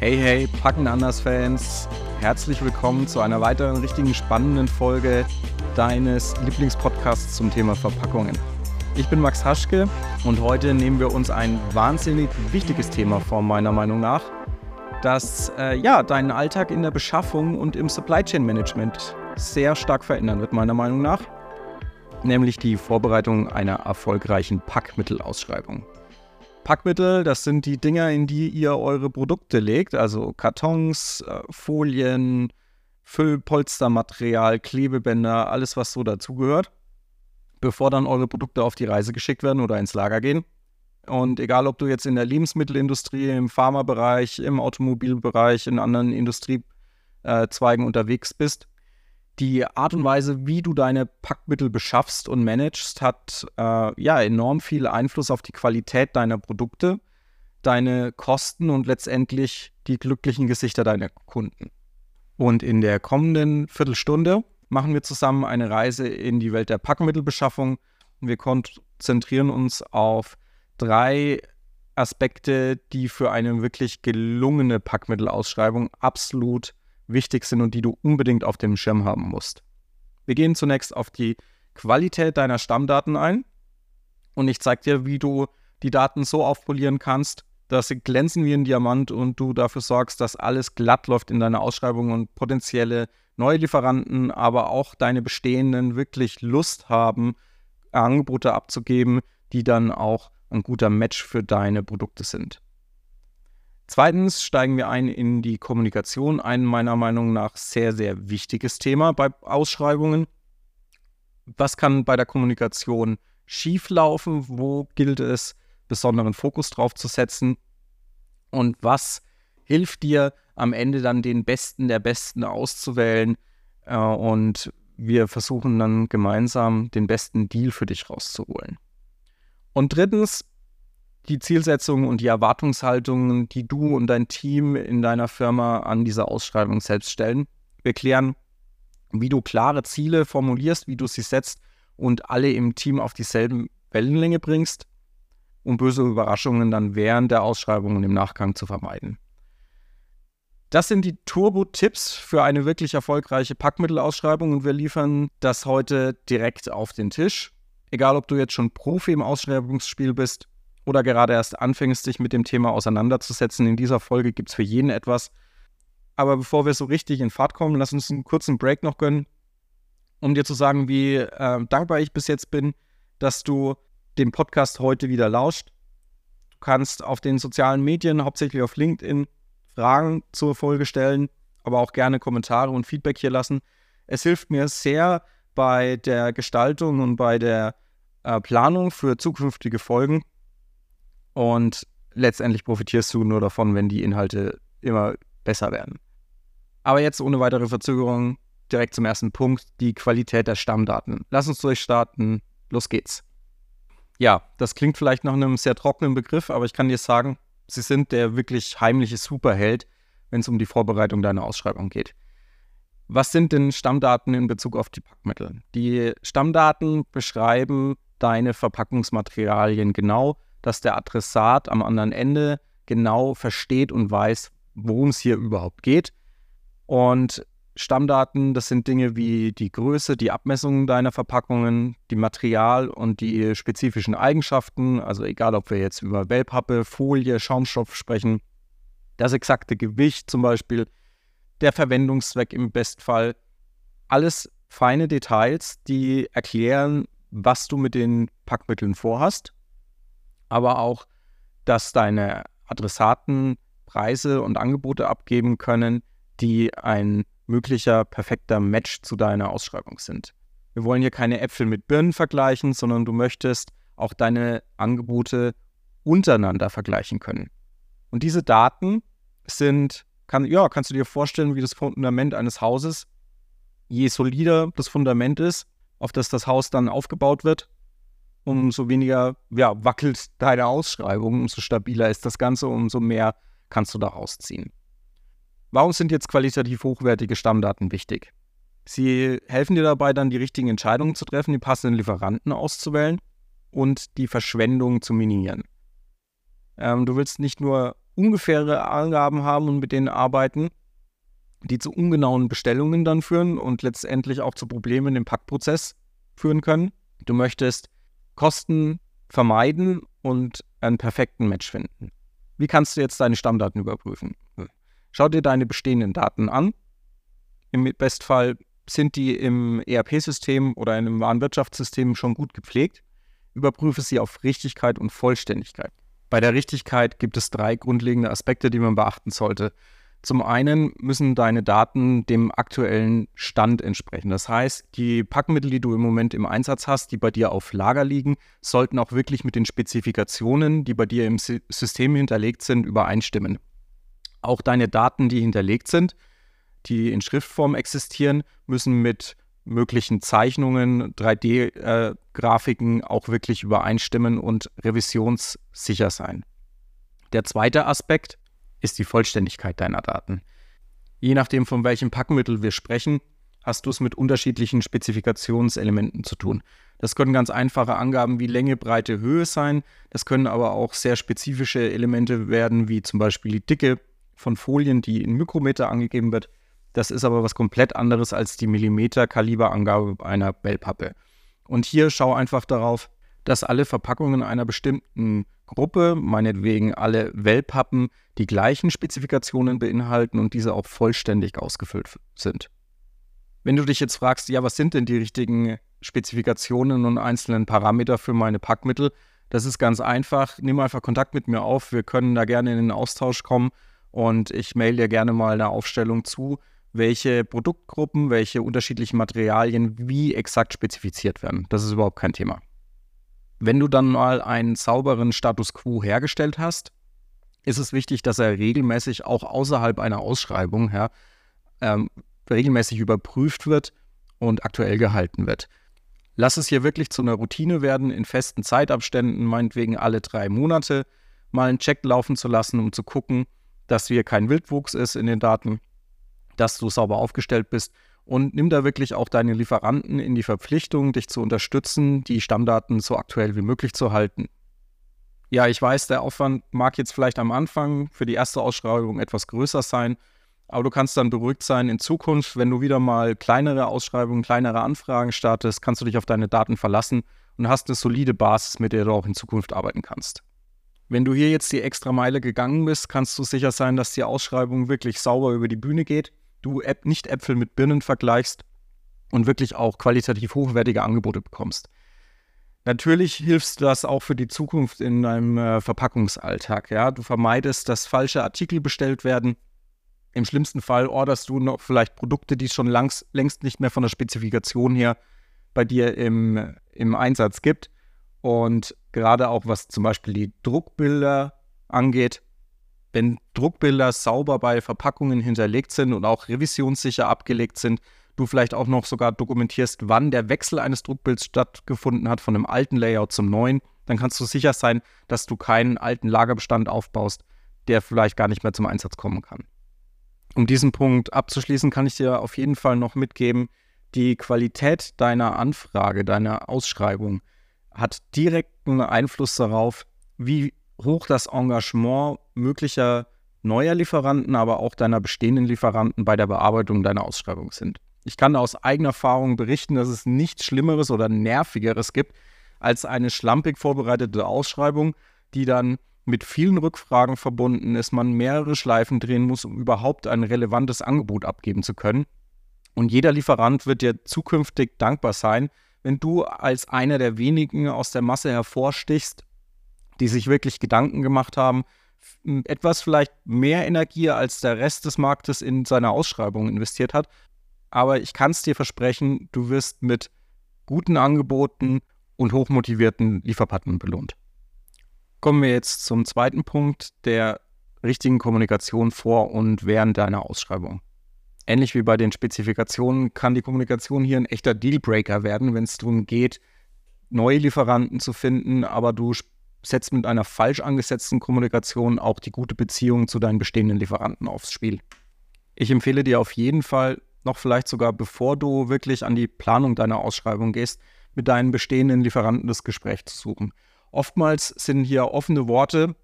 Hey, hey, Packen anders Fans. Herzlich willkommen zu einer weiteren richtigen spannenden Folge deines Lieblingspodcasts zum Thema Verpackungen. Ich bin Max Haschke und heute nehmen wir uns ein wahnsinnig wichtiges Thema vor, meiner Meinung nach, das äh, ja deinen Alltag in der Beschaffung und im Supply Chain Management sehr stark verändern wird, meiner Meinung nach, nämlich die Vorbereitung einer erfolgreichen Packmittelausschreibung. Packmittel, das sind die Dinger, in die ihr eure Produkte legt, also Kartons, äh, Folien, Füllpolstermaterial, Klebebänder, alles, was so dazugehört bevor dann eure Produkte auf die Reise geschickt werden oder ins Lager gehen. Und egal, ob du jetzt in der Lebensmittelindustrie, im Pharmabereich, im Automobilbereich, in anderen Industriezweigen unterwegs bist, die Art und Weise, wie du deine Packmittel beschaffst und managst, hat äh, ja enorm viel Einfluss auf die Qualität deiner Produkte, deine Kosten und letztendlich die glücklichen Gesichter deiner Kunden. Und in der kommenden Viertelstunde machen wir zusammen eine Reise in die Welt der Packmittelbeschaffung. Wir konzentrieren uns auf drei Aspekte, die für eine wirklich gelungene Packmittelausschreibung absolut wichtig sind und die du unbedingt auf dem Schirm haben musst. Wir gehen zunächst auf die Qualität deiner Stammdaten ein und ich zeige dir, wie du die Daten so aufpolieren kannst, dass sie glänzen wie ein Diamant und du dafür sorgst, dass alles glatt läuft in deiner Ausschreibung und potenzielle neue Lieferanten, aber auch deine bestehenden wirklich Lust haben, Angebote abzugeben, die dann auch ein guter Match für deine Produkte sind. Zweitens steigen wir ein in die Kommunikation, ein meiner Meinung nach sehr, sehr wichtiges Thema bei Ausschreibungen. Was kann bei der Kommunikation schieflaufen? Wo gilt es, besonderen Fokus drauf zu setzen und was hilft dir am Ende dann den Besten der Besten auszuwählen äh, und wir versuchen dann gemeinsam den besten Deal für dich rauszuholen. Und drittens, die Zielsetzungen und die Erwartungshaltungen, die du und dein Team in deiner Firma an dieser Ausschreibung selbst stellen. Wir klären, wie du klare Ziele formulierst, wie du sie setzt und alle im Team auf dieselben Wellenlänge bringst um böse Überraschungen dann während der Ausschreibung und im Nachgang zu vermeiden. Das sind die Turbo-Tipps für eine wirklich erfolgreiche Packmittelausschreibung und wir liefern das heute direkt auf den Tisch. Egal, ob du jetzt schon Profi im Ausschreibungsspiel bist oder gerade erst anfängst, dich mit dem Thema auseinanderzusetzen, in dieser Folge gibt es für jeden etwas. Aber bevor wir so richtig in Fahrt kommen, lass uns einen kurzen Break noch gönnen, um dir zu sagen, wie äh, dankbar ich bis jetzt bin, dass du dem Podcast heute wieder lauscht. Du kannst auf den sozialen Medien, hauptsächlich auf LinkedIn, Fragen zur Folge stellen, aber auch gerne Kommentare und Feedback hier lassen. Es hilft mir sehr bei der Gestaltung und bei der äh, Planung für zukünftige Folgen. Und letztendlich profitierst du nur davon, wenn die Inhalte immer besser werden. Aber jetzt ohne weitere Verzögerung direkt zum ersten Punkt, die Qualität der Stammdaten. Lass uns durchstarten. Los geht's. Ja, das klingt vielleicht nach einem sehr trockenen Begriff, aber ich kann dir sagen, sie sind der wirklich heimliche Superheld, wenn es um die Vorbereitung deiner Ausschreibung geht. Was sind denn Stammdaten in Bezug auf die Packmittel? Die Stammdaten beschreiben deine Verpackungsmaterialien genau, dass der Adressat am anderen Ende genau versteht und weiß, worum es hier überhaupt geht. Und Stammdaten, das sind Dinge wie die Größe, die Abmessungen deiner Verpackungen, die Material und die spezifischen Eigenschaften, also egal ob wir jetzt über Wellpappe, Folie, Schaumstoff sprechen, das exakte Gewicht zum Beispiel, der Verwendungszweck im Bestfall, alles feine Details, die erklären, was du mit den Packmitteln vorhast, aber auch, dass deine Adressaten Preise und Angebote abgeben können, die ein möglicher perfekter Match zu deiner Ausschreibung sind. Wir wollen hier keine Äpfel mit Birnen vergleichen, sondern du möchtest auch deine Angebote untereinander vergleichen können. Und diese Daten sind, kann, ja, kannst du dir vorstellen, wie das Fundament eines Hauses. Je solider das Fundament ist, auf das das Haus dann aufgebaut wird, umso weniger ja, wackelt deine Ausschreibung, umso stabiler ist das Ganze, umso mehr kannst du da rausziehen. Warum sind jetzt qualitativ hochwertige Stammdaten wichtig? Sie helfen dir dabei, dann die richtigen Entscheidungen zu treffen, die passenden Lieferanten auszuwählen und die Verschwendung zu minimieren. Ähm, du willst nicht nur ungefähre Angaben haben und mit denen arbeiten, die zu ungenauen Bestellungen dann führen und letztendlich auch zu Problemen im Packprozess führen können. Du möchtest Kosten vermeiden und einen perfekten Match finden. Wie kannst du jetzt deine Stammdaten überprüfen? Schau dir deine bestehenden Daten an. Im Bestfall sind die im ERP-System oder in einem Warenwirtschaftssystem schon gut gepflegt. Überprüfe sie auf Richtigkeit und Vollständigkeit. Bei der Richtigkeit gibt es drei grundlegende Aspekte, die man beachten sollte. Zum einen müssen deine Daten dem aktuellen Stand entsprechen. Das heißt, die Packmittel, die du im Moment im Einsatz hast, die bei dir auf Lager liegen, sollten auch wirklich mit den Spezifikationen, die bei dir im System hinterlegt sind, übereinstimmen. Auch deine Daten, die hinterlegt sind, die in Schriftform existieren, müssen mit möglichen Zeichnungen, 3D-Grafiken äh, auch wirklich übereinstimmen und revisionssicher sein. Der zweite Aspekt ist die Vollständigkeit deiner Daten. Je nachdem, von welchem Packmittel wir sprechen, hast du es mit unterschiedlichen Spezifikationselementen zu tun. Das können ganz einfache Angaben wie Länge, Breite, Höhe sein. Das können aber auch sehr spezifische Elemente werden, wie zum Beispiel die Dicke von Folien, die in Mikrometer angegeben wird. Das ist aber was komplett anderes als die Millimeter-Kaliberangabe einer Wellpappe. Und hier schau einfach darauf, dass alle Verpackungen einer bestimmten Gruppe, meinetwegen alle Wellpappen, die gleichen Spezifikationen beinhalten und diese auch vollständig ausgefüllt sind. Wenn du dich jetzt fragst, ja, was sind denn die richtigen Spezifikationen und einzelnen Parameter für meine Packmittel? Das ist ganz einfach. Nimm einfach Kontakt mit mir auf. Wir können da gerne in den Austausch kommen und ich mail dir gerne mal eine Aufstellung zu, welche Produktgruppen, welche unterschiedlichen Materialien wie exakt spezifiziert werden. Das ist überhaupt kein Thema. Wenn du dann mal einen sauberen Status quo hergestellt hast, ist es wichtig, dass er regelmäßig auch außerhalb einer Ausschreibung ja, ähm, regelmäßig überprüft wird und aktuell gehalten wird. Lass es hier wirklich zu einer Routine werden, in festen Zeitabständen, meinetwegen alle drei Monate, mal einen Check laufen zu lassen, um zu gucken, dass hier kein Wildwuchs ist in den Daten, dass du sauber aufgestellt bist und nimm da wirklich auch deine Lieferanten in die Verpflichtung, dich zu unterstützen, die Stammdaten so aktuell wie möglich zu halten. Ja, ich weiß, der Aufwand mag jetzt vielleicht am Anfang für die erste Ausschreibung etwas größer sein, aber du kannst dann beruhigt sein in Zukunft, wenn du wieder mal kleinere Ausschreibungen, kleinere Anfragen startest, kannst du dich auf deine Daten verlassen und hast eine solide Basis, mit der du auch in Zukunft arbeiten kannst. Wenn du hier jetzt die extra Meile gegangen bist, kannst du sicher sein, dass die Ausschreibung wirklich sauber über die Bühne geht du nicht Äpfel mit Birnen vergleichst und wirklich auch qualitativ hochwertige Angebote bekommst. Natürlich hilfst du das auch für die Zukunft in deinem äh, Verpackungsalltag. Ja? Du vermeidest, dass falsche Artikel bestellt werden. Im schlimmsten Fall orderst du noch vielleicht Produkte, die es schon langs, längst nicht mehr von der Spezifikation her bei dir im, im Einsatz gibt. Und gerade auch was zum Beispiel die Druckbilder angeht, wenn Druckbilder sauber bei Verpackungen hinterlegt sind und auch revisionssicher abgelegt sind, du vielleicht auch noch sogar dokumentierst, wann der Wechsel eines Druckbilds stattgefunden hat von einem alten Layout zum neuen, dann kannst du sicher sein, dass du keinen alten Lagerbestand aufbaust, der vielleicht gar nicht mehr zum Einsatz kommen kann. Um diesen Punkt abzuschließen, kann ich dir auf jeden Fall noch mitgeben, die Qualität deiner Anfrage, deiner Ausschreibung hat direkten Einfluss darauf, wie hoch das Engagement möglicher neuer Lieferanten, aber auch deiner bestehenden Lieferanten bei der Bearbeitung deiner Ausschreibung sind. Ich kann aus eigener Erfahrung berichten, dass es nichts Schlimmeres oder Nervigeres gibt als eine schlampig vorbereitete Ausschreibung, die dann mit vielen Rückfragen verbunden ist, man mehrere Schleifen drehen muss, um überhaupt ein relevantes Angebot abgeben zu können. Und jeder Lieferant wird dir zukünftig dankbar sein, wenn du als einer der wenigen aus der Masse hervorstichst die sich wirklich Gedanken gemacht haben, etwas vielleicht mehr Energie als der Rest des Marktes in seine Ausschreibung investiert hat. Aber ich kann es dir versprechen, du wirst mit guten Angeboten und hochmotivierten Lieferpartnern belohnt. Kommen wir jetzt zum zweiten Punkt der richtigen Kommunikation vor und während deiner Ausschreibung. Ähnlich wie bei den Spezifikationen kann die Kommunikation hier ein echter Dealbreaker werden, wenn es darum geht, neue Lieferanten zu finden, aber du setzt mit einer falsch angesetzten Kommunikation auch die gute Beziehung zu deinen bestehenden Lieferanten aufs Spiel. Ich empfehle dir auf jeden Fall, noch vielleicht sogar bevor du wirklich an die Planung deiner Ausschreibung gehst, mit deinen bestehenden Lieferanten das Gespräch zu suchen. Oftmals sind hier offene Worte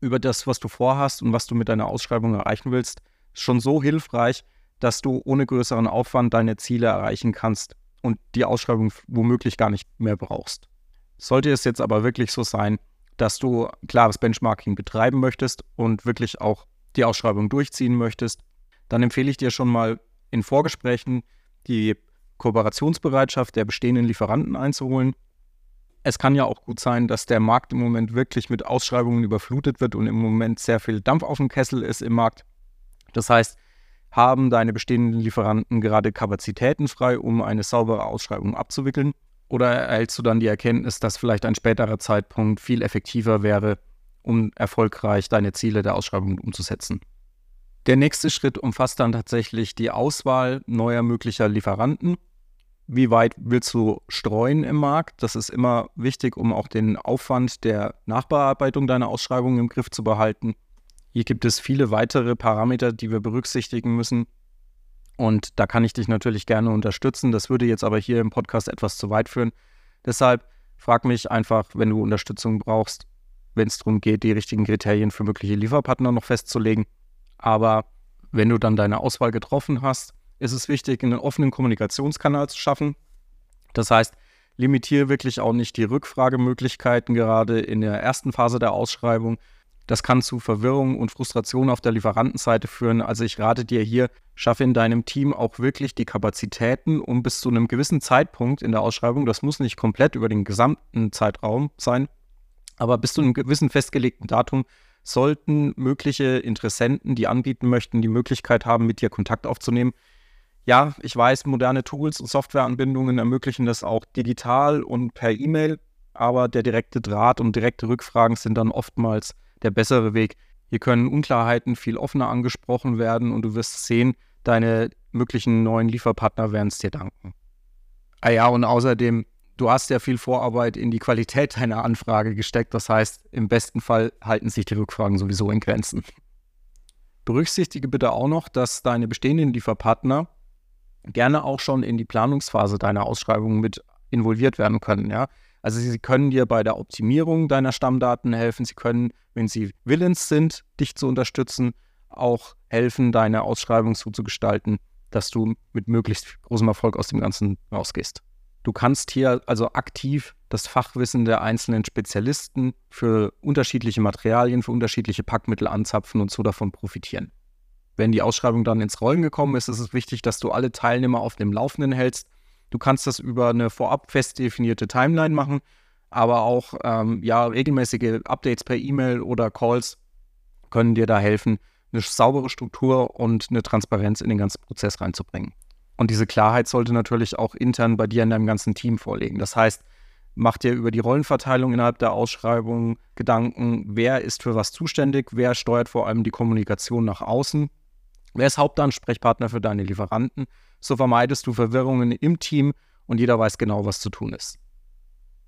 über das, was du vorhast und was du mit deiner Ausschreibung erreichen willst, schon so hilfreich, dass du ohne größeren Aufwand deine Ziele erreichen kannst und die Ausschreibung womöglich gar nicht mehr brauchst. Sollte es jetzt aber wirklich so sein, dass du klares Benchmarking betreiben möchtest und wirklich auch die Ausschreibung durchziehen möchtest, dann empfehle ich dir schon mal in Vorgesprächen die Kooperationsbereitschaft der bestehenden Lieferanten einzuholen. Es kann ja auch gut sein, dass der Markt im Moment wirklich mit Ausschreibungen überflutet wird und im Moment sehr viel Dampf auf dem Kessel ist im Markt. Das heißt, haben deine bestehenden Lieferanten gerade Kapazitäten frei, um eine saubere Ausschreibung abzuwickeln? Oder erhältst du dann die Erkenntnis, dass vielleicht ein späterer Zeitpunkt viel effektiver wäre, um erfolgreich deine Ziele der Ausschreibung umzusetzen? Der nächste Schritt umfasst dann tatsächlich die Auswahl neuer möglicher Lieferanten. Wie weit willst du streuen im Markt? Das ist immer wichtig, um auch den Aufwand der Nachbearbeitung deiner Ausschreibung im Griff zu behalten. Hier gibt es viele weitere Parameter, die wir berücksichtigen müssen. Und da kann ich dich natürlich gerne unterstützen. Das würde jetzt aber hier im Podcast etwas zu weit führen. Deshalb frag mich einfach, wenn du Unterstützung brauchst, wenn es darum geht, die richtigen Kriterien für mögliche Lieferpartner noch festzulegen. Aber wenn du dann deine Auswahl getroffen hast, ist es wichtig, einen offenen Kommunikationskanal zu schaffen. Das heißt, limitiere wirklich auch nicht die Rückfragemöglichkeiten gerade in der ersten Phase der Ausschreibung, das kann zu Verwirrung und Frustration auf der Lieferantenseite führen. Also ich rate dir hier, schaffe in deinem Team auch wirklich die Kapazitäten, um bis zu einem gewissen Zeitpunkt in der Ausschreibung, das muss nicht komplett über den gesamten Zeitraum sein, aber bis zu einem gewissen festgelegten Datum sollten mögliche Interessenten, die anbieten möchten, die Möglichkeit haben, mit dir Kontakt aufzunehmen. Ja, ich weiß, moderne Tools und Softwareanbindungen ermöglichen das auch digital und per E-Mail, aber der direkte Draht und direkte Rückfragen sind dann oftmals der bessere Weg. Hier können Unklarheiten viel offener angesprochen werden und du wirst sehen, deine möglichen neuen Lieferpartner werden es dir danken. Ah ja, und außerdem, du hast ja viel Vorarbeit in die Qualität deiner Anfrage gesteckt. Das heißt, im besten Fall halten sich die Rückfragen sowieso in Grenzen. Berücksichtige bitte auch noch, dass deine bestehenden Lieferpartner gerne auch schon in die Planungsphase deiner Ausschreibung mit involviert werden können. Ja? Also sie können dir bei der Optimierung deiner Stammdaten helfen. Sie können, wenn sie willens sind, dich zu unterstützen, auch helfen, deine Ausschreibung so zu gestalten, dass du mit möglichst großem Erfolg aus dem Ganzen rausgehst. Du kannst hier also aktiv das Fachwissen der einzelnen Spezialisten für unterschiedliche Materialien, für unterschiedliche Packmittel anzapfen und so davon profitieren. Wenn die Ausschreibung dann ins Rollen gekommen ist, ist es wichtig, dass du alle Teilnehmer auf dem Laufenden hältst Du kannst das über eine vorab fest definierte Timeline machen, aber auch ähm, ja, regelmäßige Updates per E-Mail oder Calls können dir da helfen, eine saubere Struktur und eine Transparenz in den ganzen Prozess reinzubringen. Und diese Klarheit sollte natürlich auch intern bei dir in deinem ganzen Team vorliegen. Das heißt, mach dir über die Rollenverteilung innerhalb der Ausschreibung Gedanken, wer ist für was zuständig, wer steuert vor allem die Kommunikation nach außen, wer ist Hauptansprechpartner für deine Lieferanten so vermeidest du Verwirrungen im Team und jeder weiß genau, was zu tun ist.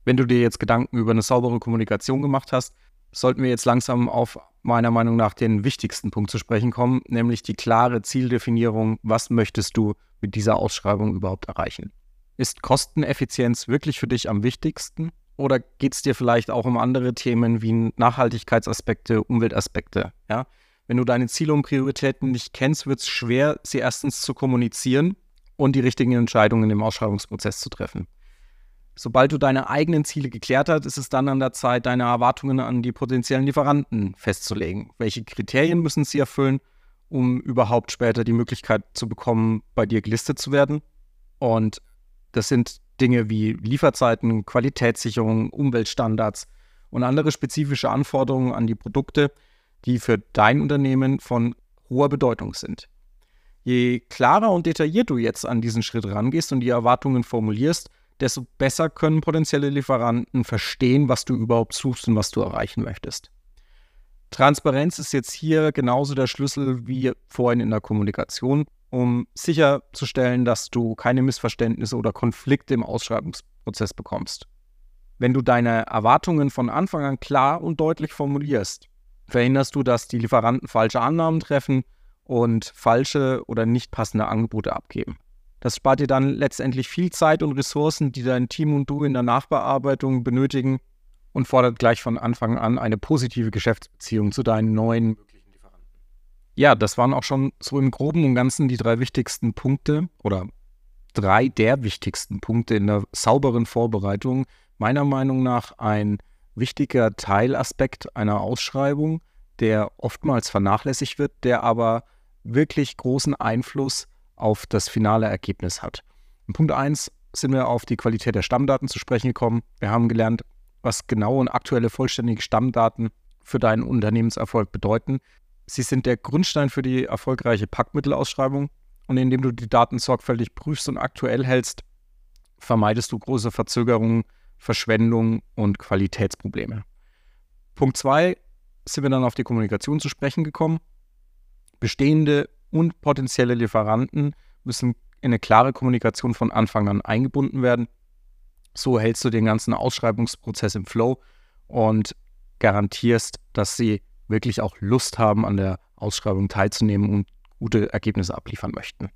Wenn du dir jetzt Gedanken über eine saubere Kommunikation gemacht hast, sollten wir jetzt langsam auf meiner Meinung nach den wichtigsten Punkt zu sprechen kommen, nämlich die klare Zieldefinierung, was möchtest du mit dieser Ausschreibung überhaupt erreichen. Ist Kosteneffizienz wirklich für dich am wichtigsten? Oder geht es dir vielleicht auch um andere Themen wie Nachhaltigkeitsaspekte, Umweltaspekte? Ja? Wenn du deine Ziele und Prioritäten nicht kennst, wird es schwer, sie erstens zu kommunizieren und die richtigen Entscheidungen im Ausschreibungsprozess zu treffen. Sobald du deine eigenen Ziele geklärt hast, ist es dann an der Zeit, deine Erwartungen an die potenziellen Lieferanten festzulegen. Welche Kriterien müssen sie erfüllen, um überhaupt später die Möglichkeit zu bekommen, bei dir gelistet zu werden? Und das sind Dinge wie Lieferzeiten, Qualitätssicherung, Umweltstandards und andere spezifische Anforderungen an die Produkte, die für dein Unternehmen von hoher Bedeutung sind. Je klarer und detailliert du jetzt an diesen Schritt rangehst und die Erwartungen formulierst, desto besser können potenzielle Lieferanten verstehen, was du überhaupt suchst und was du erreichen möchtest. Transparenz ist jetzt hier genauso der Schlüssel wie vorhin in der Kommunikation, um sicherzustellen, dass du keine Missverständnisse oder Konflikte im Ausschreibungsprozess bekommst. Wenn du deine Erwartungen von Anfang an klar und deutlich formulierst, verhinderst du, dass die Lieferanten falsche Annahmen treffen und falsche oder nicht passende Angebote abgeben. Das spart dir dann letztendlich viel Zeit und Ressourcen, die dein Team und du in der Nachbearbeitung benötigen. und fordert gleich von Anfang an eine positive Geschäftsbeziehung zu deinen neuen möglichen Lieferanten. Ja, das waren auch schon so im groben und ganzen die drei wichtigsten Punkte oder drei der wichtigsten Punkte in der sauberen Vorbereitung. Meiner Meinung nach ein wichtiger Teilaspekt einer Ausschreibung, der oftmals vernachlässigt wird, der aber wirklich großen Einfluss auf das finale Ergebnis hat. In Punkt 1 sind wir auf die Qualität der Stammdaten zu sprechen gekommen. Wir haben gelernt, was genaue und aktuelle vollständige Stammdaten für deinen Unternehmenserfolg bedeuten. Sie sind der Grundstein für die erfolgreiche Packmittelausschreibung und indem du die Daten sorgfältig prüfst und aktuell hältst, vermeidest du große Verzögerungen, Verschwendung und Qualitätsprobleme. Punkt 2 sind wir dann auf die Kommunikation zu sprechen gekommen. Bestehende und potenzielle Lieferanten müssen in eine klare Kommunikation von Anfang an eingebunden werden. So hältst du den ganzen Ausschreibungsprozess im Flow und garantierst, dass sie wirklich auch Lust haben, an der Ausschreibung teilzunehmen und gute Ergebnisse abliefern möchten.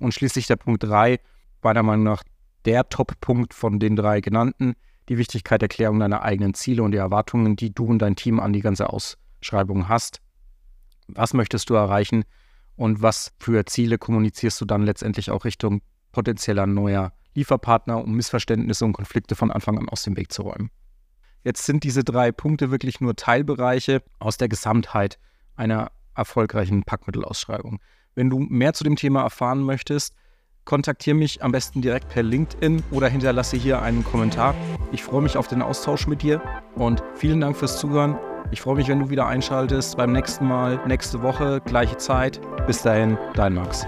Und schließlich der Punkt 3, meiner Meinung nach der Top-Punkt von den drei genannten, die Wichtigkeit der Klärung deiner eigenen Ziele und die Erwartungen, die du und dein Team an die ganze Ausschreibung hast. Was möchtest du erreichen und was für Ziele kommunizierst du dann letztendlich auch Richtung potenzieller neuer Lieferpartner, um Missverständnisse und Konflikte von Anfang an aus dem Weg zu räumen. Jetzt sind diese drei Punkte wirklich nur Teilbereiche aus der Gesamtheit einer erfolgreichen Packmittelausschreibung. Wenn du mehr zu dem Thema erfahren möchtest, kontaktiere mich am besten direkt per LinkedIn oder hinterlasse hier einen Kommentar. Ich freue mich auf den Austausch mit dir und vielen Dank fürs Zuhören. Ich freue mich, wenn du wieder einschaltest beim nächsten Mal, nächste Woche, gleiche Zeit. Bis dahin, dein Max.